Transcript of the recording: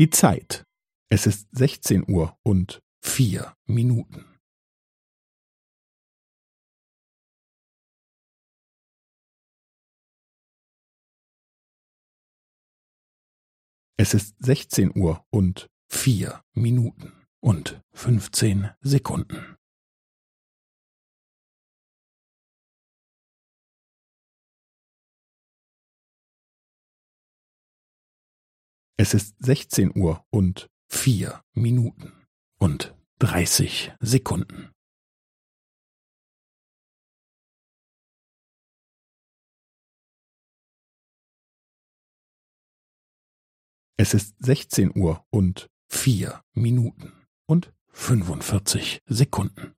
Die Zeit. Es ist sechzehn Uhr und vier Minuten. Es ist sechzehn Uhr und vier Minuten und fünfzehn Sekunden. Es ist sechzehn Uhr und vier Minuten und dreißig Sekunden. Es ist sechzehn Uhr und vier Minuten und fünfundvierzig Sekunden.